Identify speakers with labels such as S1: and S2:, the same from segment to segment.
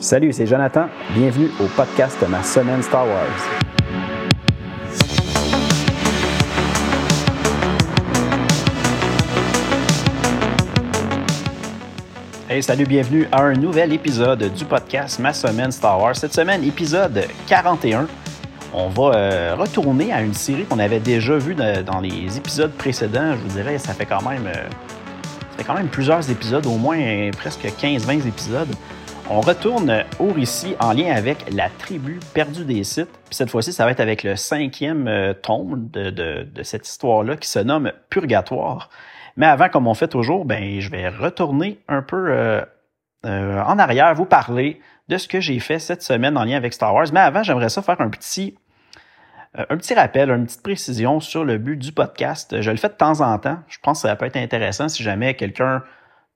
S1: Salut, c'est Jonathan. Bienvenue au podcast Ma semaine Star Wars. Hey, salut, bienvenue à un nouvel épisode du podcast Ma semaine Star Wars. Cette semaine, épisode 41. On va euh, retourner à une série qu'on avait déjà vue dans les épisodes précédents. Je vous dirais, ça fait quand même, euh, quand même plusieurs épisodes, au moins euh, presque 15-20 épisodes. On retourne au récit en lien avec la tribu perdue des sites. Cette fois-ci, ça va être avec le cinquième tome de, cette histoire-là qui se nomme Purgatoire. Mais avant, comme on fait toujours, ben, je vais retourner un peu en arrière, vous parler de ce que j'ai fait cette semaine en lien avec Star Wars. Mais avant, j'aimerais ça faire un petit, euh, un petit rappel, une petite précision sur le but du podcast. Je le fais de temps en temps. Je pense que ça peut être intéressant si jamais quelqu'un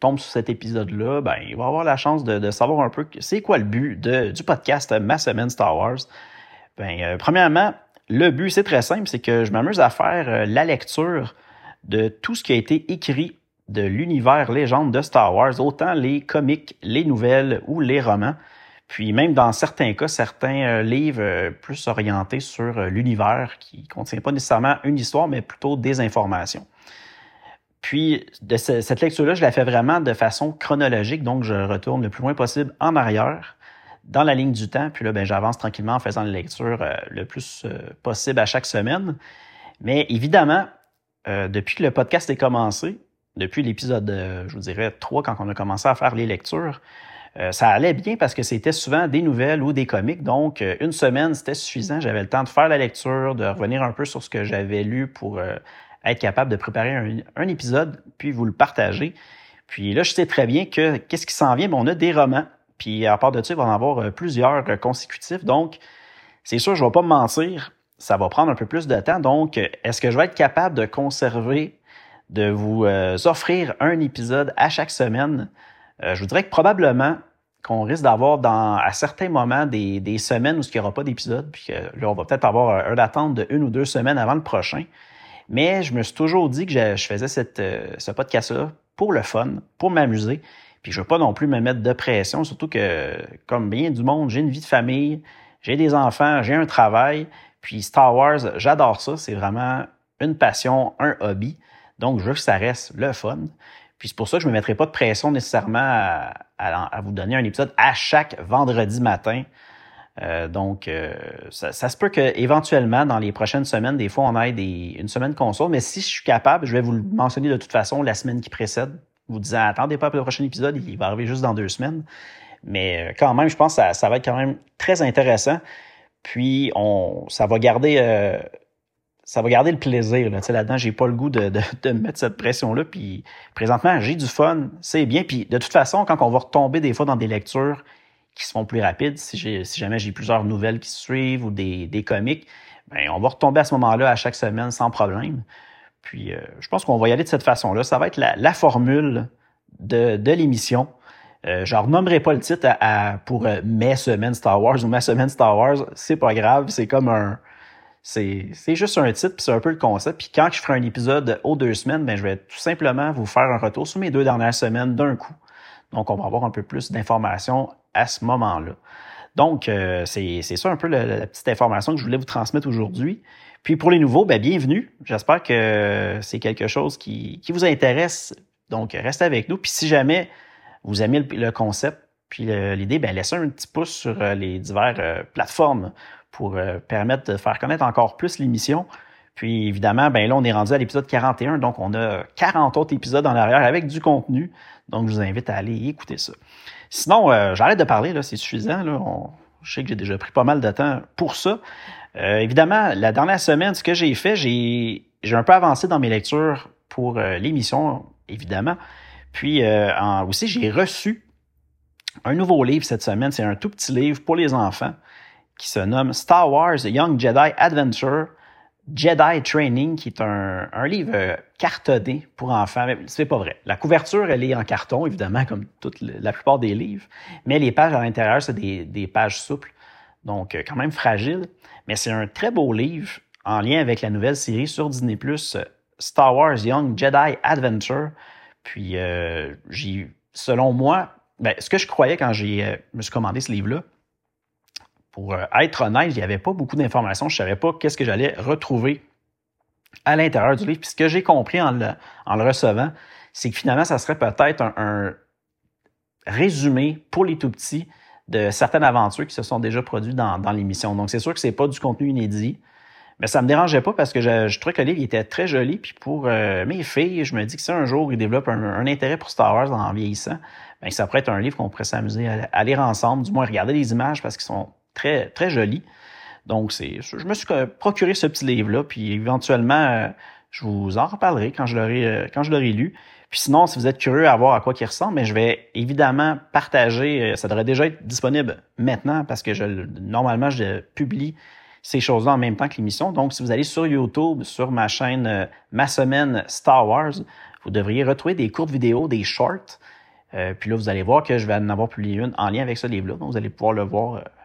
S1: tombe sur cet épisode-là, ben, il va avoir la chance de, savoir un peu c'est quoi le but du podcast Ma semaine Star Wars. Ben, euh, premièrement, le but, c'est très simple, c'est que je m'amuse à faire euh, la lecture de tout ce qui a été écrit de l'univers légende de Star Wars, autant les comics, les nouvelles ou les romans. Puis même dans certains cas, certains euh, livres plus orientés sur l'univers qui ne contient pas nécessairement une histoire, mais plutôt des informations. Puis cette lecture-là, je la fais vraiment de façon chronologique, donc je retourne le plus loin possible en arrière dans la ligne du temps, puis là, ben, j'avance tranquillement en faisant la lecture le plus possible à chaque semaine. Mais évidemment, depuis que le podcast est commencé, depuis l'épisode, je vous dirais, 3, quand on a commencé à faire les lectures, euh, ça allait bien parce que c'était souvent des nouvelles ou des comics. Donc, euh, une semaine, c'était suffisant. J'avais le temps de faire la lecture, de revenir un peu sur ce que j'avais lu pour euh, être capable de préparer un, épisode, puis vous le partager. Puis là, je sais très bien que qu'est-ce qui s'en vient? on a des romans. Puis à part de ça, il va en avoir plusieurs consécutifs. Donc, c'est sûr, je ne vais pas me mentir, ça va prendre un peu plus de temps. Donc, est-ce que je vais être capable de conserver, de vous offrir un épisode à chaque semaine? Euh, je vous dirais que probablement qu'on risque d'avoir dans à certains moments des, des semaines où il n'y aura pas d'épisode, puis là, on va peut-être avoir un attente de une ou deux semaines avant le prochain. Mais je me suis toujours dit que je, faisais euh, ce podcast-là pour le fun, pour m'amuser. Puis je veux pas non plus me mettre de pression, surtout que, comme bien du monde, j'ai une vie de famille, j'ai des enfants, j'ai un travail. Puis Star Wars, j'adore ça. C'est vraiment une passion, un hobby. Donc, je veux que ça reste le fun. Puis c'est pour ça que je ne me mettrai pas de pression nécessairement à, vous donner un épisode à chaque vendredi matin. Euh, donc, euh, ça, se peut qu'éventuellement, dans les prochaines semaines, des fois, on ait des, une semaine console. Mais si je suis capable, je vais vous le mentionner de toute façon la semaine qui précède, vous disant attendez pas pour le prochain épisode, il va arriver juste dans deux semaines. Mais euh, quand même, je pense que ça, ça va être quand même très intéressant. Puis, on, ça va garder ça va garder le plaisir. Là. Là-dedans, j'ai pas le goût de, de, mettre cette pression-là. Puis présentement, j'ai du fun, c'est bien. Puis de toute façon, quand on va retomber des fois dans des lectures qui se font plus rapides, si, jamais j'ai plusieurs nouvelles qui suivent ou des, des comics, ben, on va retomber à ce moment-là à chaque semaine sans problème. Puis euh, je pense qu'on va y aller de cette façon-là. Ça va être la, formule de, de l'émission. Euh, je renommerai pas le titre pour euh, mes semaines Star Wars ou ma semaine Star Wars. C'est pas grave. C'est comme un, c'est juste un titre, puis c'est un peu le concept. Puis quand je ferai un épisode aux deux semaines, ben, je vais tout simplement vous faire un retour sur mes deux dernières semaines d'un coup. Donc, on va avoir un peu plus d'informations à ce moment-là. Donc, euh, c'est ça un peu la, petite information que je voulais vous transmettre aujourd'hui. Puis pour les nouveaux, ben, bienvenue. J'espère que c'est quelque chose qui, qui, vous intéresse. Donc, restez avec nous. Puis si jamais vous aimez le, concept, puis l'idée, ben, laissez un petit pouce sur euh, les diverses euh, plateformes pour permettre de faire connaître encore plus l'émission. Puis évidemment, ben là, on est rendu à l'épisode 41, donc on a 40 autres épisodes en arrière avec du contenu. Donc, je vous invite à aller écouter ça. Sinon, euh, j'arrête de parler, là, c'est suffisant. Là. je sais que j'ai déjà pris pas mal de temps pour ça. Euh, évidemment, la dernière semaine, ce que j'ai fait, j'ai, j'ai un peu avancé dans mes lectures pour l'émission, évidemment. Puis en, aussi, j'ai reçu un nouveau livre cette semaine. C'est un tout petit livre pour les enfants qui se nomme Star Wars Young Jedi Adventure Jedi Training, qui est un, livre cartonné pour enfants. C'est pas vrai. La couverture, elle est en carton, évidemment, comme toute la plupart des livres. Mais les pages à l'intérieur, c'est des, pages souples. Donc, quand même fragile. Mais c'est un très beau livre en lien avec la nouvelle série sur Disney+, Star Wars Young Jedi Adventure. Puis, euh, j'ai, selon moi, ben, ce que je croyais quand j'ai euh, me suis commandé ce livre-là, pour euh, être honnête, il n'y avait pas beaucoup d'informations. Je ne savais pas qu'est-ce que j'allais retrouver à l'intérieur du livre. Puis ce que j'ai compris en le, en le recevant, c'est que finalement, ça serait peut-être un, résumé pour les tout petits de certaines aventures qui se sont déjà produites dans, dans l'émission. Donc, c'est sûr que c'est pas du contenu inédit. Mais ça me dérangeait pas parce que je, je trouvais que le livre était très joli. Puis pour euh, mes filles, je me dis que si un jour ils développent un, un intérêt pour Star Wars en vieillissant, bien, ça pourrait être un livre qu'on pourrait s'amuser à, à, lire ensemble, du moins regarder les images parce qu'ils sont très, très jolis. Donc, je me suis procuré ce petit livre-là, puis éventuellement, euh, je vous en reparlerai quand je l'aurai, euh, quand je l'aurai lu. Puis sinon, si vous êtes curieux à voir à quoi il ressemble, mais je vais évidemment partager. Ça devrait déjà être disponible maintenant parce que je, normalement, je publie ces choses-là en même temps que l'émission. Donc, si vous allez sur YouTube, sur ma chaîne euh, Ma Semaine Star Wars, vous devriez retrouver des courtes vidéos, des shorts. Euh, puis là, vous allez voir que je vais en avoir publié une en lien avec ce livre-là. Donc, vous allez pouvoir le voir euh, euh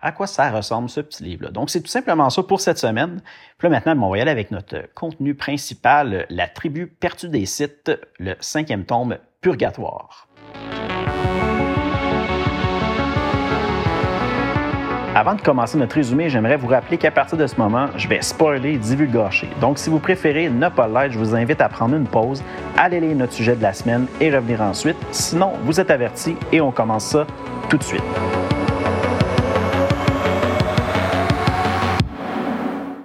S1: à quoi ça ressemble, ce petit livre-là. Donc, c'est tout simplement ça pour cette semaine. Puis là, maintenant, on va aller avec notre contenu principal, La tribu perdue des sites, le cinquième tome, Purgatoire. Avant de commencer notre résumé, j'aimerais vous rappeler qu'à partir de ce moment, je vais spoiler divulgacher. Donc, si vous préférez ne pas l'être, je vous invite à prendre une pause, aller lire notre sujet de la semaine et revenir ensuite. Sinon, vous êtes avertis et on commence ça tout de suite.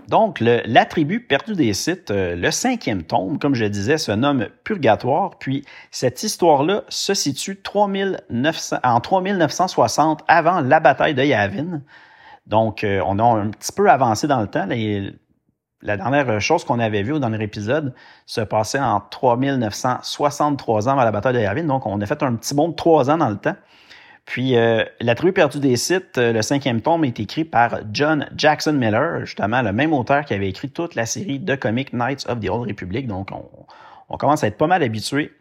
S1: Donc, l'attribut perdu des sites, euh, le cinquième tome, comme je disais, se nomme Purgatoire. Puis, cette histoire-là se situe 3900, en 3960 avant la bataille de Yavin. Donc, euh, on a un petit peu avancé dans le temps. la dernière chose qu'on avait vue au dernier épisode se passait en 3963 ans avant la bataille de Yavin. Donc, on a fait un petit bond de trois ans dans le temps. Puis, euh, La tribu perdue des sites, euh, le cinquième tome, est écrit par John Jackson Miller, justement le même auteur qui avait écrit toute la série de comics Knights of the Old Republic. Donc, on, on commence à être pas mal habitué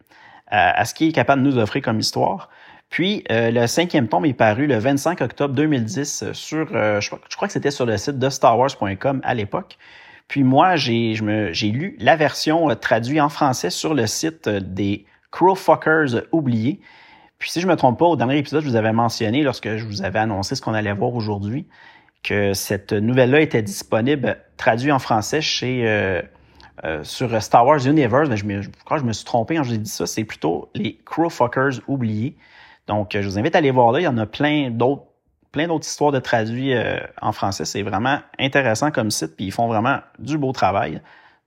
S1: à, ce qu'il est capable de nous offrir comme histoire. Puis, euh, le cinquième tome est paru le 25 octobre 2010 sur, euh, je, crois, je, crois que c'était sur le site de starwars.com à l'époque. Puis moi, j'ai lu la version euh, traduite en français sur le site des Crowfuckers oubliés. Puis si je me trompe pas, au dernier épisode, je vous avais mentionné, lorsque je vous avais annoncé ce qu'on allait voir aujourd'hui, que cette nouvelle-là était disponible traduite en français chez euh, euh, sur Star Wars Universe. Mais je, crois que je me suis trompé quand j'ai dit ça. C'est plutôt les Crowfuckers oubliés. Donc, je vous invite à aller voir là. Il y en a plein d'autres histoires de traduits euh, en français. C'est vraiment intéressant comme site, puis ils font vraiment du beau travail.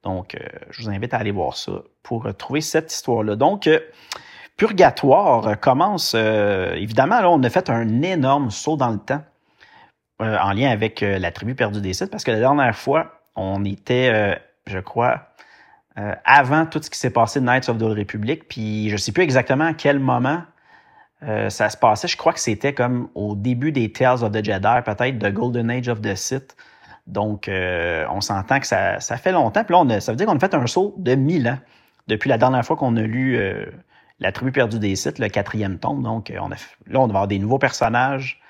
S1: Donc, euh, je vous invite à aller voir ça pour trouver cette histoire-là. Donc, euh, Purgatoire commence, euh, évidemment, là, on a fait un énorme saut dans le temps euh, en lien avec euh, la tribu perdue des sites, parce que la dernière fois, on était, je crois, avant tout ce qui s'est passé de Knights of the Republic, puis je sais plus exactement à quel moment ça se passait. Je crois que c'était comme au début des Tales of the Jedi, peut-être The Golden Age of the Sith. Donc, on s'entend que ça, fait longtemps. Puis là, on ça veut dire qu'on a fait un saut de 1000 ans depuis la dernière fois qu'on a lu la tribu perdue des sites, le quatrième tome. Donc, on a, là, on va avoir des nouveaux personnages,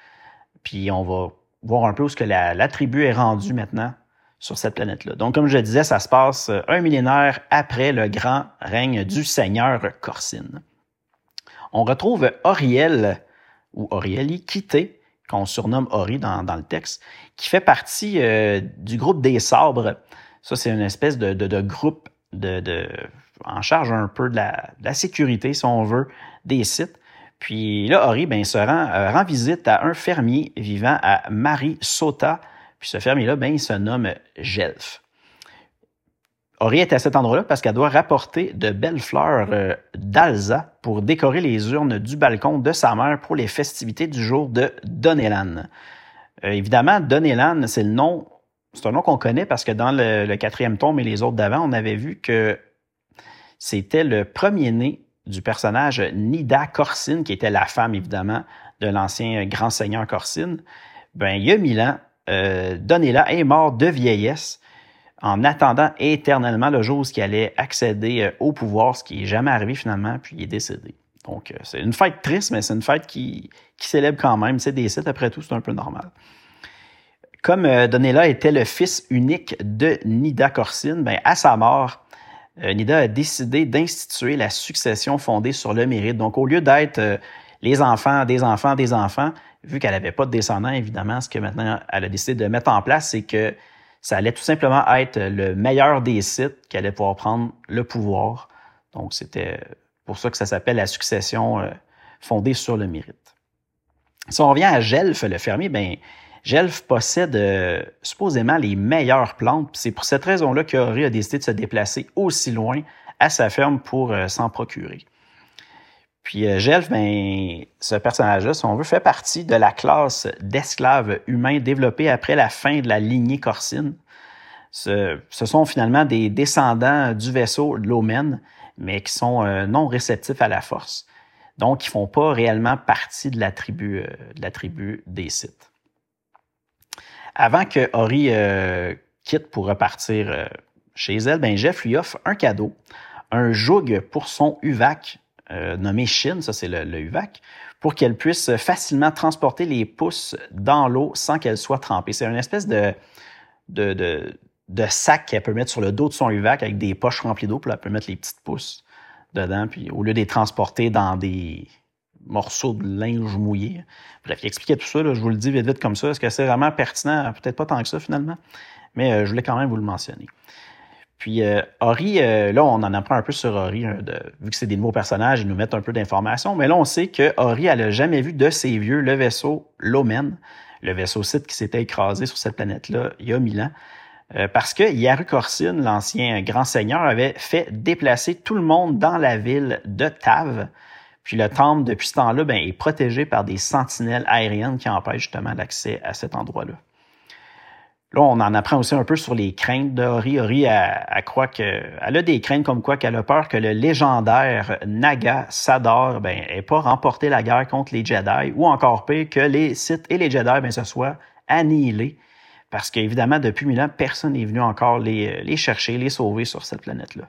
S1: puis on va voir un peu où ce que la, tribu est rendue maintenant sur cette planète-là. Donc, comme je disais, ça se passe un millénaire après le grand règne du seigneur Corsine. On retrouve Oriel, ou Orieli, quitté, qu'on surnomme Ori dans, le texte, qui fait partie euh, du groupe des sabres. Ça, c'est une espèce de, groupe de, en charge un peu de la, sécurité, si on veut, des sites. Puis là, Ori ben, se rend, euh, rend visite à un fermier vivant à Marie Sota. Puis ce fermier-là, ben, il se nomme Gelf. Ori est à cet endroit-là parce qu'elle doit rapporter de belles fleurs euh, d'Alza pour décorer les urnes du balcon de sa mère pour les festivités du jour de Donelan. Euh, évidemment, Donelan, c'est le nom, c'est un nom qu'on connaît parce que dans le, le quatrième tome et les autres d'avant, on avait vu que c'était le premier-né du personnage Nida Corsine, qui était la femme, évidemment, de l'ancien grand seigneur Corsine. Ben, il y a mille euh, Donella est mort de vieillesse en attendant éternellement le jour où il allait accéder euh, au pouvoir, ce qui n'est jamais arrivé finalement, puis il est décédé. Donc, euh, c'est une fête triste, mais c'est une fête qui, célèbre quand même. C'est des sites, après tout, c'est un peu normal. Comme euh, Donella était le fils unique de Nida Corsine, ben, à sa mort, euh, Nida a décidé d'instituer la succession fondée sur le mérite. Donc, au lieu d'être euh, les enfants, des enfants, des enfants. Vu qu'elle n'avait pas de descendants, évidemment, ce que maintenant elle a décidé de mettre en place, c'est que ça allait tout simplement être le meilleur des sites qui allait pouvoir prendre le pouvoir. Donc, c'était pour ça que ça s'appelle la succession euh, fondée sur le mérite. Si on revient à Gelf, le fermier, ben Gelf possède euh, supposément les meilleures plantes. C'est pour cette raison-là qu'Henri a décidé de se déplacer aussi loin à sa ferme pour euh, s'en procurer. Puis Gelf, ben, ce personnage-là, si on veut, fait partie de la classe d'esclaves humains développés après la fin de la lignée corsine. Ce, sont finalement des descendants du vaisseau Lomen, mais qui sont euh, non réceptifs à la force. Donc, ils font pas réellement partie de la tribu, euh, de la tribu des Sith. Avant que Ori euh, quitte pour repartir chez elle, ben Jeff lui offre un cadeau, un joug pour son UVAC, nommé Shin, ça c'est le, UVAC, pour qu'elle puisse facilement transporter les pouces dans l'eau sans qu'elle soit trempée. C'est une espèce de, de sac qu'elle peut mettre sur le dos de son UVAC avec des poches remplies d'eau, puis elle peut mettre les petites pousses dedans, puis au lieu de les transporter dans des morceaux de linge mouillé. Bref, il expliquait tout ça, je vous le dis vite vite comme ça. Est-ce que c'est vraiment pertinent? Peut-être pas tant que ça finalement, mais euh, je voulais quand même vous le mentionner. Puis euh, Ori, euh, là, on en apprend un peu sur Ori, hein, vu que c'est des nouveaux personnages, ils nous mettent un peu d'informations, mais là, on sait que Ori, elle n'a jamais vu de ses vieux le vaisseau Lomen, le vaisseau site qui s'était écrasé sur cette planète-là il y a mille ans. Euh, parce que Yaru Corsine, l'ancien grand seigneur, avait fait déplacer tout le monde dans la ville de Tav. Puis le temple, depuis ce temps-là, ben, est protégé par des sentinelles aériennes qui empêchent justement l'accès à cet endroit-là. Là, on en apprend aussi un peu sur les craintes d'Ori. Ori, elle, elle, croit que, elle a des craintes comme quoi qu'elle a peur que le légendaire Naga Sador ben, ait pas remporté la guerre contre les Jedi, ou encore pire, que les Sith et les Jedi ben, se soient annihilés parce qu'évidemment, depuis mille ans, personne n'est venu encore les, les, chercher, les sauver sur cette planète-là.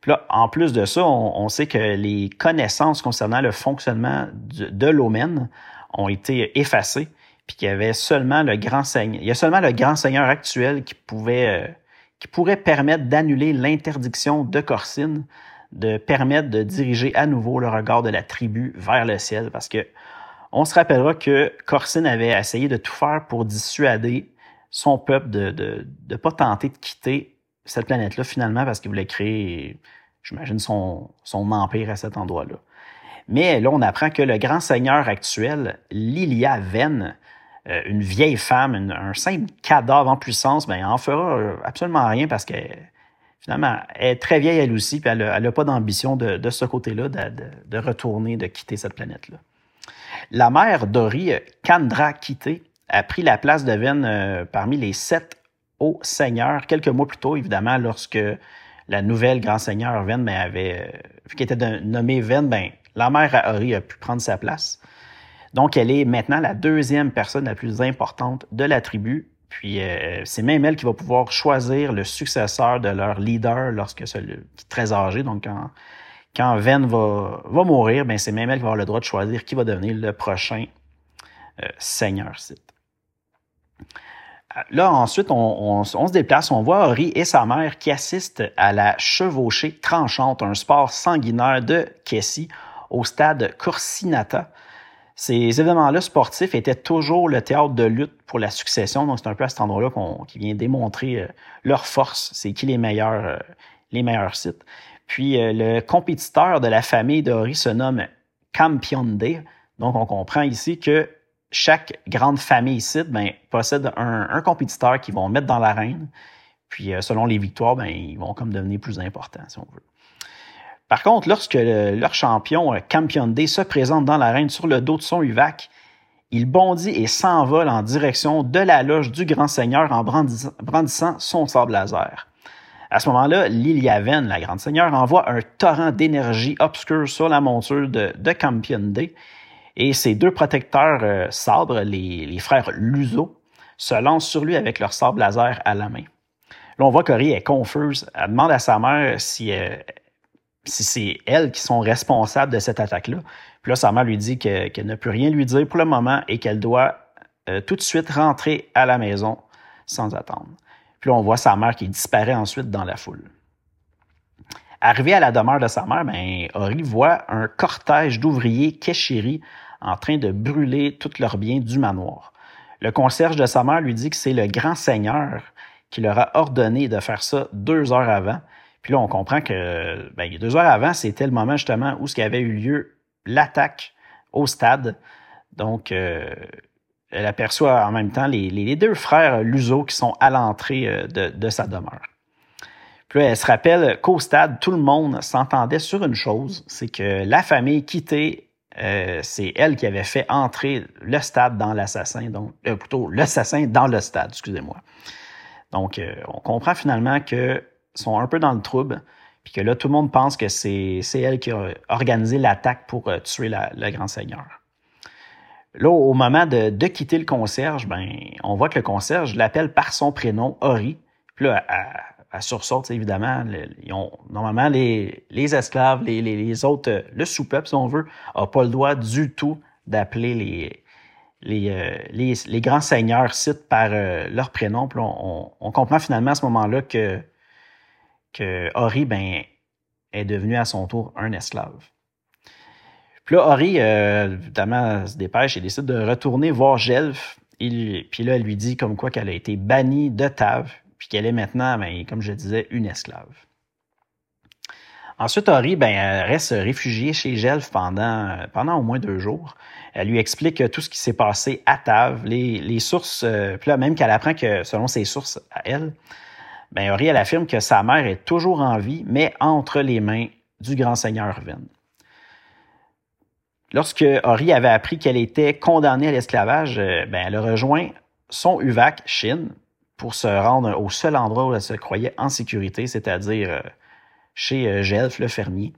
S1: Puis là, en plus de ça, on, sait que les connaissances concernant le fonctionnement de, l'Omen ont été effacées, puis qu'il y avait seulement le grand seigneur, il y a seulement le grand seigneur actuel qui pouvait, euh, qui pourrait permettre d'annuler l'interdiction de Corsine, de permettre de diriger à nouveau le regard de la tribu vers le ciel, parce que on se rappellera que Corsine avait essayé de tout faire pour dissuader son peuple de ne pas tenter de quitter cette planète-là finalement parce qu'il voulait créer, j'imagine, son, son empire à cet endroit-là. Mais là, on apprend que le grand seigneur actuel, Lilia Venn, euh, une vieille femme, un simple cadavre en puissance, ben, en fera absolument rien parce que finalement, elle est très vieille elle aussi, puis elle n'a pas d'ambition de, ce côté-là de, de, retourner, de quitter cette planète-là. La mère d'Ori, Kandra Kité, a pris la place de Venn euh, parmi les sept hauts seigneurs quelques mois plus tôt, évidemment, lorsque la nouvelle grand seigneur Venn ben, avait, euh, vu qu'elle était nommée Venn, ben, la mère à a pu prendre sa place. Donc, elle est maintenant la deuxième personne la plus importante de la tribu. Puis, euh, c'est même elle qui va pouvoir choisir le successeur de leur leader lorsque celui qui est très âgé, donc quand quand Ven va, mourir, ben c'est même elle qui va avoir le droit de choisir qui va devenir le prochain euh, seigneur. Là, ensuite, on, se déplace, on voit Ori et sa mère qui assistent à la chevauchée tranchante, un sport sanguinaire de Kessie au stade Corsinata. Ces événements-là sportifs étaient toujours le théâtre de lutte pour la succession, donc c'est un peu à cet endroit-là qu'on, qui vient démontrer euh, leur force, c'est qui les meilleurs, euh, les meilleurs sites. Puis euh, le compétiteur de la famille d'Ori se nomme Campionde. Donc on comprend ici que chaque grande famille ici ben, possède un, compétiteur qu'ils vont mettre dans l'arène. Puis euh, selon les victoires, ben, ils vont comme devenir plus importants, si on veut. Par contre, lorsque leur champion euh, Campionde se présente dans l'arène sur le dos de son UVAC, il bondit et s'envole en direction de la loge du grand seigneur en brandissant son sable laser. À ce moment-là, Liliaven, la grande seigneur, envoie un torrent d'énergie obscure sur la monture de, de Campionde et ses deux protecteurs euh, sabres, les, frères Luzo, se lancent sur lui avec leur sabre laser à la main. Là, on voit qu'Ori est confuse. Elle demande à sa mère si, euh, si c'est elles qui sont responsables de cette attaque-là. Puis là, sa mère lui dit qu'elle ne peut rien lui dire pour le moment et qu'elle doit euh, tout de suite rentrer à la maison sans attendre. Puis là, on voit sa mère qui disparaît ensuite dans la foule. Arrivé à la demeure de sa mère, ben, Ori voit un cortège d'ouvriers Keshiri en train de brûler tous leurs biens du manoir. Le concierge de sa mère lui dit que c'est le grand seigneur qui leur a ordonné de faire ça deux heures avant. Puis là, on comprend que ben, deux heures avant, c'était le moment justement où ce qui avait eu lieu l'attaque au stade. Donc, euh, elle aperçoit en même temps les, deux frères Luzo qui sont à l'entrée euh, de, sa demeure. Puis là, elle se rappelle qu'au stade, tout le monde s'entendait sur une chose, c'est que la famille quittée, euh, c'est elle qui avait fait entrer le stade dans l'assassin, donc euh, plutôt l'assassin dans le stade, excusez-moi. Donc, euh, on comprend finalement qu'ils sont un peu dans le trouble, puis que là, tout le monde pense que c'est elle qui a organisé l'attaque pour tuer le grand seigneur. Là, au moment de, quitter le concierge, ben, on voit que le concierge l'appelle par son prénom, Ori. Puis là, à sursaute, évidemment. ils ont, normalement, les, les esclaves, les, les, autres, le sous-peuple, si on veut, n'a pas le droit du tout d'appeler les, les, euh, les, les, grands seigneurs citent par euh, leur prénom. Puis on, comprend finalement à ce moment-là que, que ben, est devenu à son tour un esclave. Puis là, Ori, euh, évidemment, se dépêche et décide de retourner voir Gelf. puis là, elle lui dit comme quoi qu'elle a été bannie de Tav puis qu'elle est maintenant, ben, comme je disais, une esclave. Ensuite, Ori ben, reste réfugiée chez Gelf pendant, pendant au moins deux jours. Elle lui explique tout ce qui s'est passé à Tav, les, sources, euh, puis là, même qu'elle apprend que, selon ses sources à elle, ben, elle affirme que sa mère est toujours en vie, mais entre les mains du grand seigneur Ven. Lorsque Ori avait appris qu'elle était condamnée à l'esclavage, euh, ben, elle rejoint son UVAC, Shin, pour se rendre au seul endroit où elle se croyait en sécurité, c'est-à-dire euh, chez euh, Gelf, le fermier.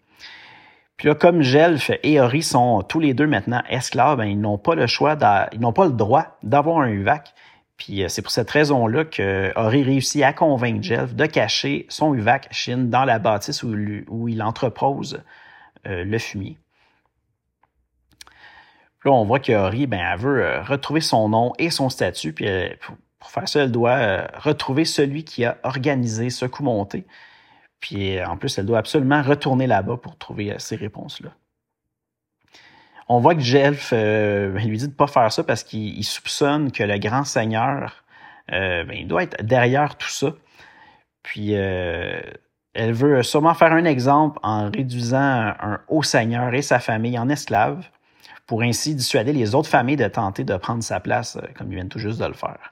S1: Puis là, comme Gelf et Ori sont tous les deux maintenant esclaves, ben, ils n'ont pas le choix, ils n'ont pas le droit d'avoir un UVAC. Puis euh, c'est pour cette raison-là que Ori réussit à convaincre Gelf de cacher son UVAC Chine dans la bâtisse où, il entrepose le fumier. Puis là, on voit que Ori, ben, elle veut retrouver son nom et son statut, puis pour faire ça, elle doit euh, retrouver celui qui a organisé ce coup monté. Puis euh, en plus, elle doit absolument retourner là-bas pour trouver euh, ces réponses-là. On voit que Jelf lui dit de ne pas faire ça parce qu'il soupçonne que le grand seigneur ben, il doit être derrière tout ça. Puis elle veut sûrement faire un exemple en réduisant un haut seigneur et sa famille en esclaves pour ainsi dissuader les autres familles de tenter de prendre sa place comme ils viennent tout juste de le faire.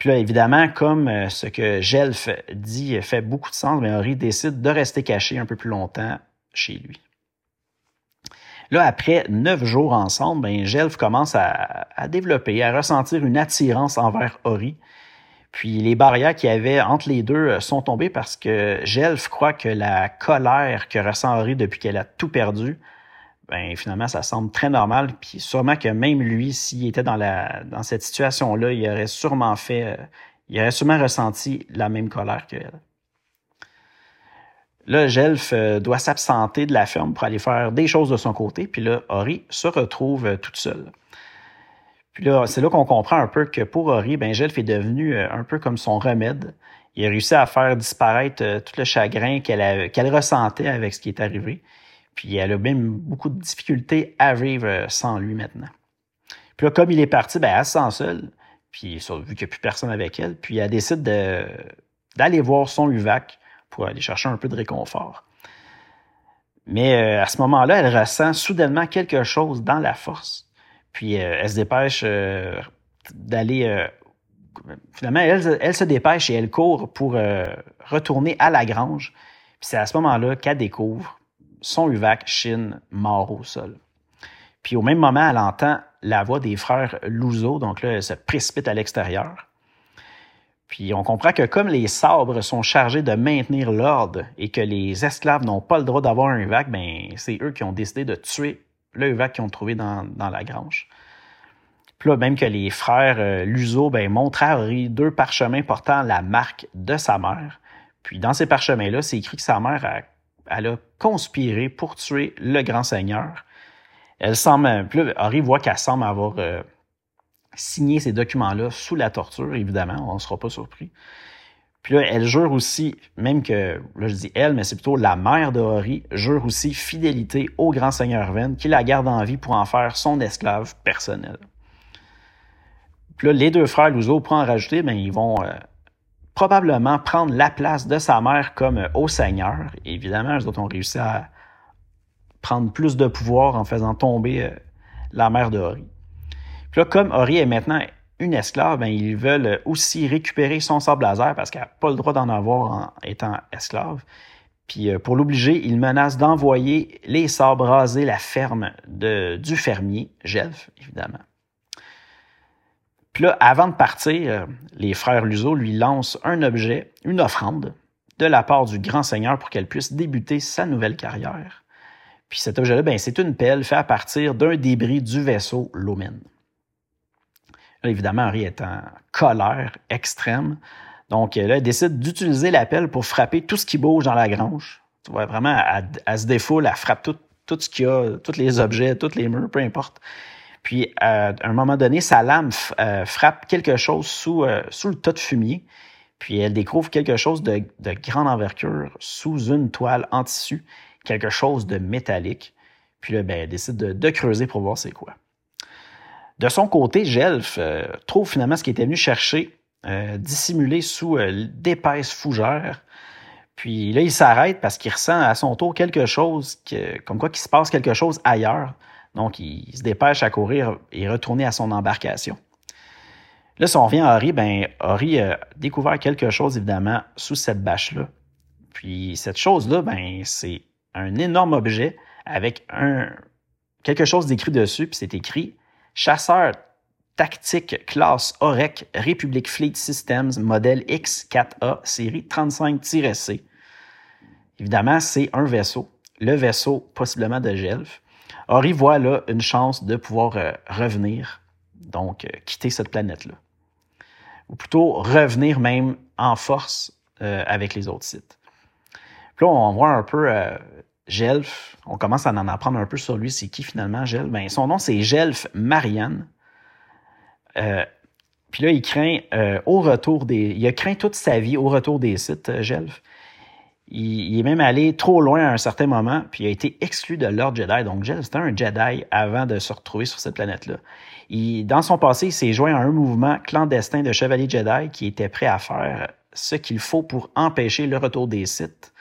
S1: Puis là, évidemment, comme euh, ce que Gelf dit fait beaucoup de sens, mais Henri décide de rester caché un peu plus longtemps chez lui. Là, après neuf jours ensemble, ben, Gelf commence à, développer, à ressentir une attirance envers Ori. Puis les barrières qu'il y avait entre les deux euh, sont tombées parce que Gelf croit que la colère que ressent Ori depuis qu'elle a tout perdu ben, finalement, ça semble très normal. Puis sûrement que même lui, s'il était dans, la, dans cette situation-là, il aurait sûrement fait, euh, il aurait sûrement ressenti la même colère qu'elle. Là, Gelf euh, doit s'absenter de la ferme pour aller faire des choses de son côté. Puis là, Ori se retrouve euh, toute seule. Puis là, c'est là qu'on comprend un peu que pour Ori, ben, Gelf est devenu un peu comme son remède. Il a réussi à faire disparaître tout le chagrin qu'elle qu'elle ressentait avec ce qui est arrivé. Puis elle a même beaucoup de difficultés à vivre euh, sans lui maintenant. Puis là, comme il est parti, ben, elle se sent seule. Puis vu qu'il n'y a plus personne avec elle, puis elle décide d'aller voir son UVAC pour aller chercher un peu de réconfort. Mais euh, à ce moment-là, elle ressent soudainement quelque chose dans la force. Puis euh, elle se dépêche d'aller. finalement, elle, elle, se dépêche et elle court pour retourner à la grange. Puis c'est à ce moment-là qu'elle découvre son UVAC Chine mort au sol. Puis au même moment, elle entend la voix des frères Louzo, donc là, elle se précipite à l'extérieur. Puis on comprend que comme les sabres sont chargés de maintenir l'ordre et que les esclaves n'ont pas le droit d'avoir un UVAC, ben c'est eux qui ont décidé de tuer le UVAC qu'ils ont trouvé dans, la grange. Puis là, même que les frères euh, Luzo ben, montrent à deux parchemins portant la marque de sa mère. Puis dans ces parchemins-là, c'est écrit que sa mère a elle a conspiré pour tuer le grand seigneur. Elle semble, plus voit qu'elle semble avoir euh, signé ces documents-là sous la torture, évidemment, on ne sera pas surpris. Puis là, elle jure aussi, même que, là je dis elle, mais c'est plutôt la mère de Ori, jure aussi fidélité au grand seigneur Ven, qui la garde en vie pour en faire son esclave personnel. Puis là, les deux frères Louzo, pour en rajouter, ben, ils vont euh, probablement prendre la place de sa mère comme euh, haut seigneur. évidemment, eux autres ont réussi à prendre plus de pouvoir en faisant tomber euh, la mère de Ori. Puis là, comme Ori est maintenant une esclave, ben, ils veulent aussi récupérer son sable laser parce qu'elle n'a pas le droit d'en avoir en étant esclave. Puis pour l'obliger, ils menacent d'envoyer les sabres raser la ferme de, du fermier, Gelf, évidemment. Puis là, avant de partir, euh, les frères Luzo lui lancent un objet, une offrande, de la part du grand seigneur pour qu'elle puisse débuter sa nouvelle carrière. Puis cet objet-là, ben, c'est une pelle faite à partir d'un débris du vaisseau Lomen. évidemment, Henri est en colère extrême. Donc là, elle décide d'utiliser la pelle pour frapper tout ce qui bouge dans la grange. Tu vois, vraiment, elle, se défoule, elle frappe tout, tout ce qu'il y a, tous les objets, tous les murs, peu importe. Puis, à un moment donné, sa lame euh, frappe quelque chose sous, euh, sous le tas de fumier. Puis, elle découvre quelque chose de, de grande envergure sous une toile en tissu, quelque chose de métallique. Puis là, ben, elle décide de, creuser pour voir c'est quoi. De son côté, Gelf euh, trouve finalement ce qu'il était venu chercher, dissimulé sous d'épaisses fougères. Puis là, il s'arrête parce qu'il ressent à son tour quelque chose, comme quoi qu'il se passe quelque chose ailleurs. Donc, il, se dépêche à courir et retourner à son embarcation. Là, si on revient à Harry, ben, Harry a découvert quelque chose, évidemment, sous cette bâche-là. Puis, cette chose-là, ben, c'est un énorme objet avec un, quelque chose d'écrit dessus, puis c'est écrit Chasseur tactique classe OREC Republic Fleet Systems modèle X4A série 35-C. Évidemment, c'est un vaisseau, le vaisseau possiblement de Gelf. Ori voit là une chance de pouvoir euh, revenir, donc euh, quitter cette planète-là. Ou plutôt revenir même en force euh, avec les autres sites. Puis là, on voit un peu Gelf. On commence à en apprendre un peu sur lui. C'est qui finalement, Gelf? Ben, son nom, c'est Gelf Marianne. puis là, il craint au retour des. Il a craint toute sa vie au retour des sites, Gelf. Il, est même allé trop loin à un certain moment, puis il a été exclu de l'ordre Jedi. Donc, c'était un Jedi avant de se retrouver sur cette planète-là. Dans son passé, il s'est joint à un mouvement clandestin de chevaliers Jedi qui était prêt à faire ce qu'il faut pour empêcher le retour des Sith.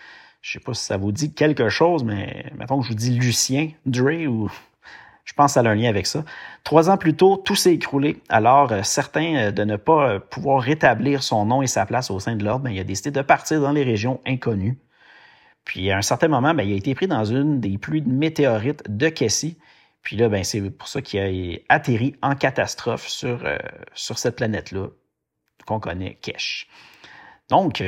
S1: Je sais pas si ça vous dit quelque chose, mais mettons que je vous dis Lucien, Dre, ou je pense à un lien avec ça. Trois ans plus tôt, tout s'est écroulé. Alors, euh, certain euh, de ne pas euh, pouvoir rétablir son nom et sa place au sein de l'ordre, ben, il a décidé de partir dans les régions inconnues. Puis, à un certain moment, ben, il a été pris dans une des pluies de météorites de Cassie. Puis là, ben, c'est pour ça qu'il a atterri en catastrophe sur, cette planète-là qu'on connaît, Kesh. Donc,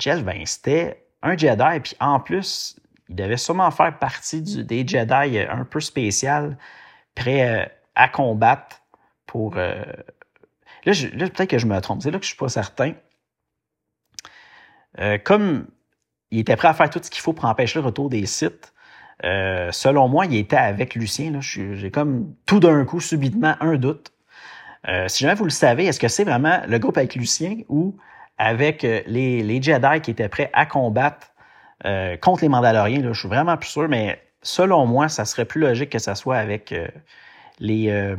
S1: Jeff, c'était un Jedi. Puis en plus, il devait sûrement faire partie des Jedi un peu spécial, prêts euh, à combattre pour. Euh, là, peut-être que je me trompe. C'est là que je suis pas certain. Euh, comme il était prêt à faire tout ce qu'il faut pour empêcher le retour des sites, selon moi, il était avec Lucien. J'ai comme tout d'un coup, subitement, un doute. si jamais vous le savez, est-ce que c'est vraiment le groupe avec Lucien ou avec les, les Jedi qui étaient prêts à combattre euh, contre les Mandaloriens, je suis vraiment plus sûr, mais selon moi, ça serait plus logique que ça soit avec euh, les euh,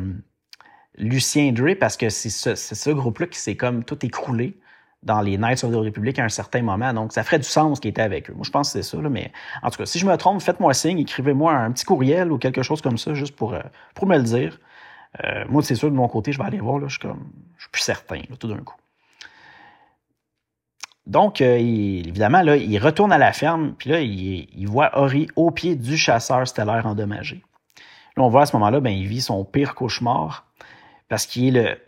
S1: Lucien Dre, parce que c'est ce, ce groupe-là qui s'est comme tout écroulé dans les Knights of the Republic à un certain moment. Donc, ça ferait du sens qu'il était avec eux. Moi, je pense que c'est ça. Là, mais en tout cas, si je me trompe, faites-moi signe, écrivez-moi un petit courriel ou quelque chose comme ça, juste pour, pour me le dire. moi, c'est sûr, de mon côté, je vais aller voir. Là, je, suis comme, je suis plus certain, tout d'un coup. Donc, euh, évidemment, là, il retourne à la ferme, puis là, il, voit Ori au pied du chasseur stellaire endommagé. Là, on voit à ce moment-là, ben, il vit son pire cauchemar, parce qu'il est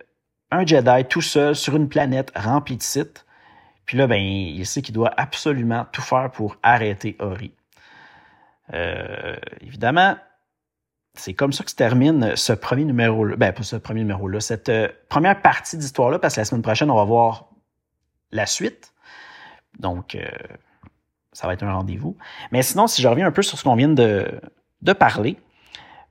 S1: un Jedi tout seul sur une planète remplie de sites. Puis là, ben, il sait qu'il doit absolument tout faire pour arrêter Ori. Euh, évidemment, c'est comme ça que se termine ce premier numéro-là. Ben, pas ce premier numéro-là, cette euh, première partie d'histoire-là, parce que la semaine prochaine, on va voir la suite. Donc, euh, ça va être un rendez-vous. Mais sinon, si je reviens un peu sur ce qu'on vient de, de parler,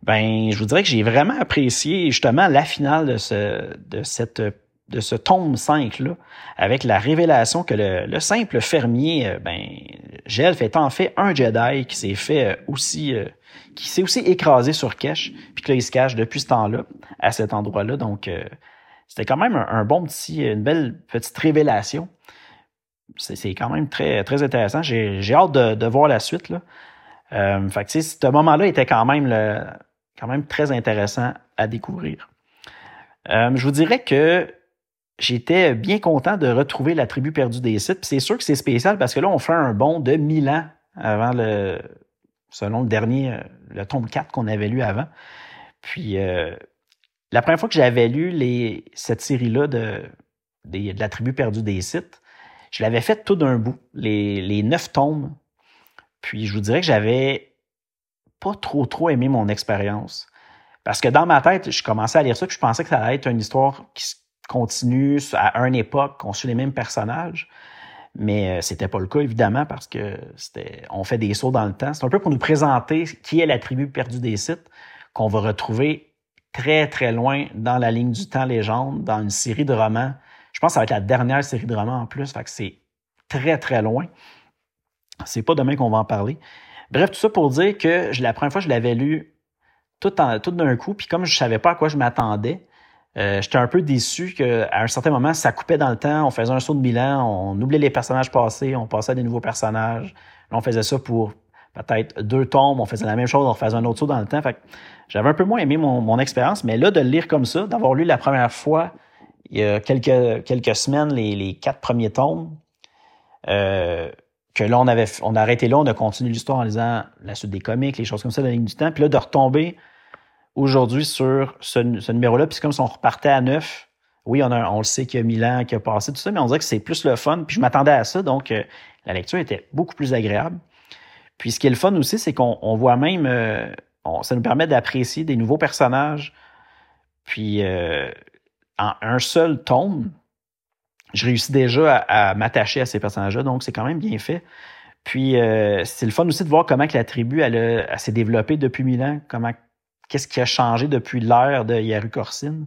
S1: ben, je vous dirais que j'ai vraiment apprécié justement la finale de, ce, de cette de ce tome 5-là, avec la révélation que le, simple fermier, euh, ben, Gelf est en fait un Jedi qui s'est fait euh, aussi, euh, qui s'est aussi écrasé sur Kesh, puis que là, il se cache depuis ce temps-là, à cet endroit-là. Donc, c'était quand même un, bon petit, une belle petite révélation. C'est quand même très, très intéressant. J'ai hâte de, voir la suite, là. fait que, ce moment-là était quand même, le, quand même très intéressant à découvrir. je vous dirais que j'étais bien content de retrouver la tribu perdue des sites. c'est sûr que c'est spécial parce que là, on fait un bond de 1000 ans avant le, selon le dernier, euh, le tome 4 qu'on avait lu avant. Puis, euh, la première fois que j'avais lu les, cette série-là de, de, la tribu perdue des sites, je l'avais fait tout d'un bout, les, neuf tomes. Puis, je vous dirais que j'avais pas trop, trop aimé mon expérience. Parce que dans ma tête, je commençais à lire ça, puis je pensais que ça allait être une histoire qui, continue à une époque, qu'on suit les mêmes personnages. Mais euh, c'était pas le cas, évidemment, parce que c'était, on fait des sauts dans le temps. C'est un peu pour nous présenter qui est la tribu perdue des sites, qu'on va retrouver très, très loin dans la ligne du temps légende, dans une série de romans. Je pense que ça va être la dernière série de romans en plus, fait que c'est très, très loin. C'est pas demain qu'on va en parler. Bref, tout ça pour dire que la première fois, je l'avais lu tout, d'un coup, puis comme je savais pas à quoi je m'attendais, euh, j'étais un peu déçu qu'à un certain moment, ça coupait dans le temps, on faisait un saut de Milan, on oubliait les personnages passés, on passait à des nouveaux personnages. Là, on faisait ça pour peut-être deux tombes, on faisait la même chose, on faisait un autre saut dans le temps. Fait j'avais un peu moins aimé mon, expérience, mais là, de le lire comme ça, d'avoir lu la première fois, il y a quelques, quelques semaines, les, quatre premiers tomes, euh, que là, on avait on a arrêté là, on a continué l'histoire en lisant la suite des comics, les choses comme ça, la ligne du temps. Puis là, de retomber aujourd'hui sur ce, numéro-là. Puis comme si on repartait à neuf, oui, on, a, on le sait qu'il y a Milan qui a passé, tout ça, mais on dirait que c'est plus le fun. Puis je m'attendais à ça, donc euh, la lecture était beaucoup plus agréable. Puis ce qui est le fun aussi, c'est qu'on voit même, euh, ça nous permet d'apprécier des nouveaux personnages. Puis en un seul tome, je réussis déjà à, m'attacher à ces personnages-là, donc c'est quand même bien fait. Puis c'est le fun aussi de voir comment que la tribu elle, s'est développée depuis Milan, comment qu'est-ce qui a changé depuis l'ère de Yaru Corsine.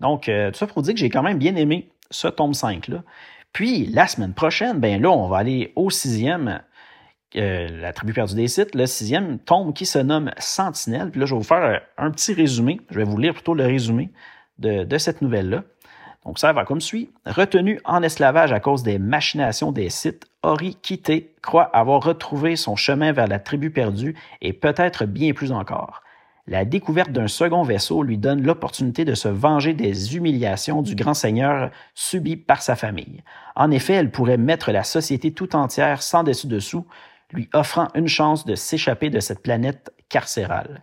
S1: Donc, euh, tout ça pour dire que j'ai quand même bien aimé ce tome 5-là. Puis, la semaine prochaine, ben là, on va aller au sixième, euh, la tribu perdue des sites, le sixième tome qui se nomme Sentinelle. Puis là, je vais vous faire un petit résumé. Je vais vous lire plutôt le résumé de, cette nouvelle-là. Donc, ça va comme suit. Retenu en esclavage à cause des machinations des sites, Ori Quitté croit avoir retrouvé son chemin vers la tribu perdue et peut-être bien plus encore. La découverte d'un second vaisseau lui donne l'opportunité de se venger des humiliations du grand seigneur subies par sa famille. En effet, elle pourrait mettre la société tout entière sans dessus-dessous, lui offrant une chance de s'échapper de cette planète carcérale.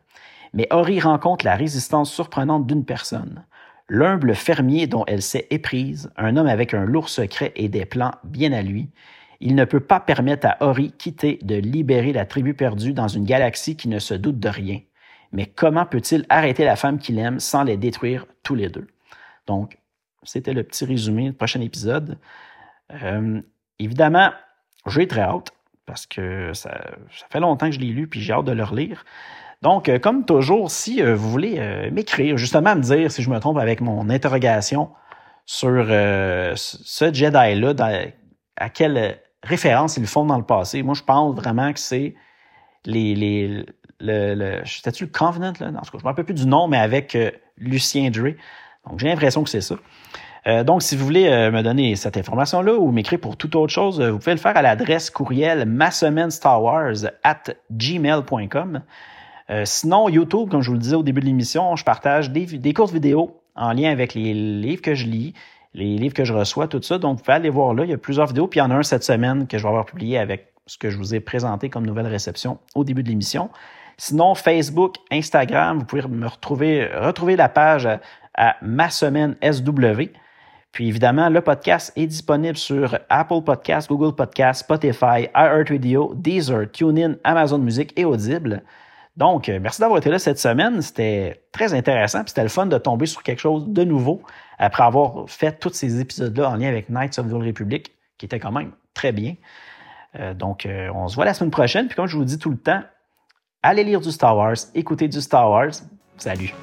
S1: Mais Ori rencontre la résistance surprenante d'une personne. L'humble fermier dont elle s'est éprise, un homme avec un lourd secret et des plans bien à lui, il ne peut pas permettre à Ori quitter de libérer la tribu perdue dans une galaxie qui ne se doute de rien mais comment peut-il arrêter la femme qu'il aime sans les détruire tous les deux? Donc, c'était le petit résumé du prochain épisode. Euh, évidemment, j'ai très hâte parce que ça, fait longtemps que je l'ai lu puis j'ai hâte de le relire. Donc, euh, comme toujours, si euh, vous voulez m'écrire, justement me dire si je me trompe avec mon interrogation sur ce Jedi-là, à quelle référence ils font dans le passé, moi je pense vraiment que c'est les, les, le, le c'était-tu le Covenant, là? Non, je ne me rappelle plus du nom, mais avec euh, Lucien Dre. Donc, j'ai l'impression que c'est ça. Euh, donc, si vous voulez euh, me donner cette information-là ou m'écrire pour toute autre chose, vous pouvez le faire à l'adresse courriel ma at gmail.com. sinon, YouTube, comme je vous le disais au début de l'émission, je partage des, courtes vidéos en lien avec les livres que je lis, les livres que je reçois, tout ça. Donc, vous pouvez aller voir là. Il y a plusieurs vidéos. Puis, il y en a un cette semaine que je vais avoir publié avec ce que je vous ai présenté comme nouvelle réception au début de l'émission. Sinon, Facebook, Instagram, vous pouvez me retrouver, retrouver la page à, Ma Semaine SW. Puis évidemment, le podcast est disponible sur Apple Podcasts, Google Podcasts, Spotify, iHeartRadio, Deezer, TuneIn, Amazon Music et Audible. Donc, euh, merci d'avoir été là cette semaine. C'était très intéressant. C'était le fun de tomber sur quelque chose de nouveau après avoir fait tous ces épisodes-là en lien avec Knights of the Republic, qui était quand même très bien. Euh, donc, euh, on se voit la semaine prochaine. Puis comme je vous dis tout le temps, allez lire du Star Wars, écoutez du Star Wars. Salut!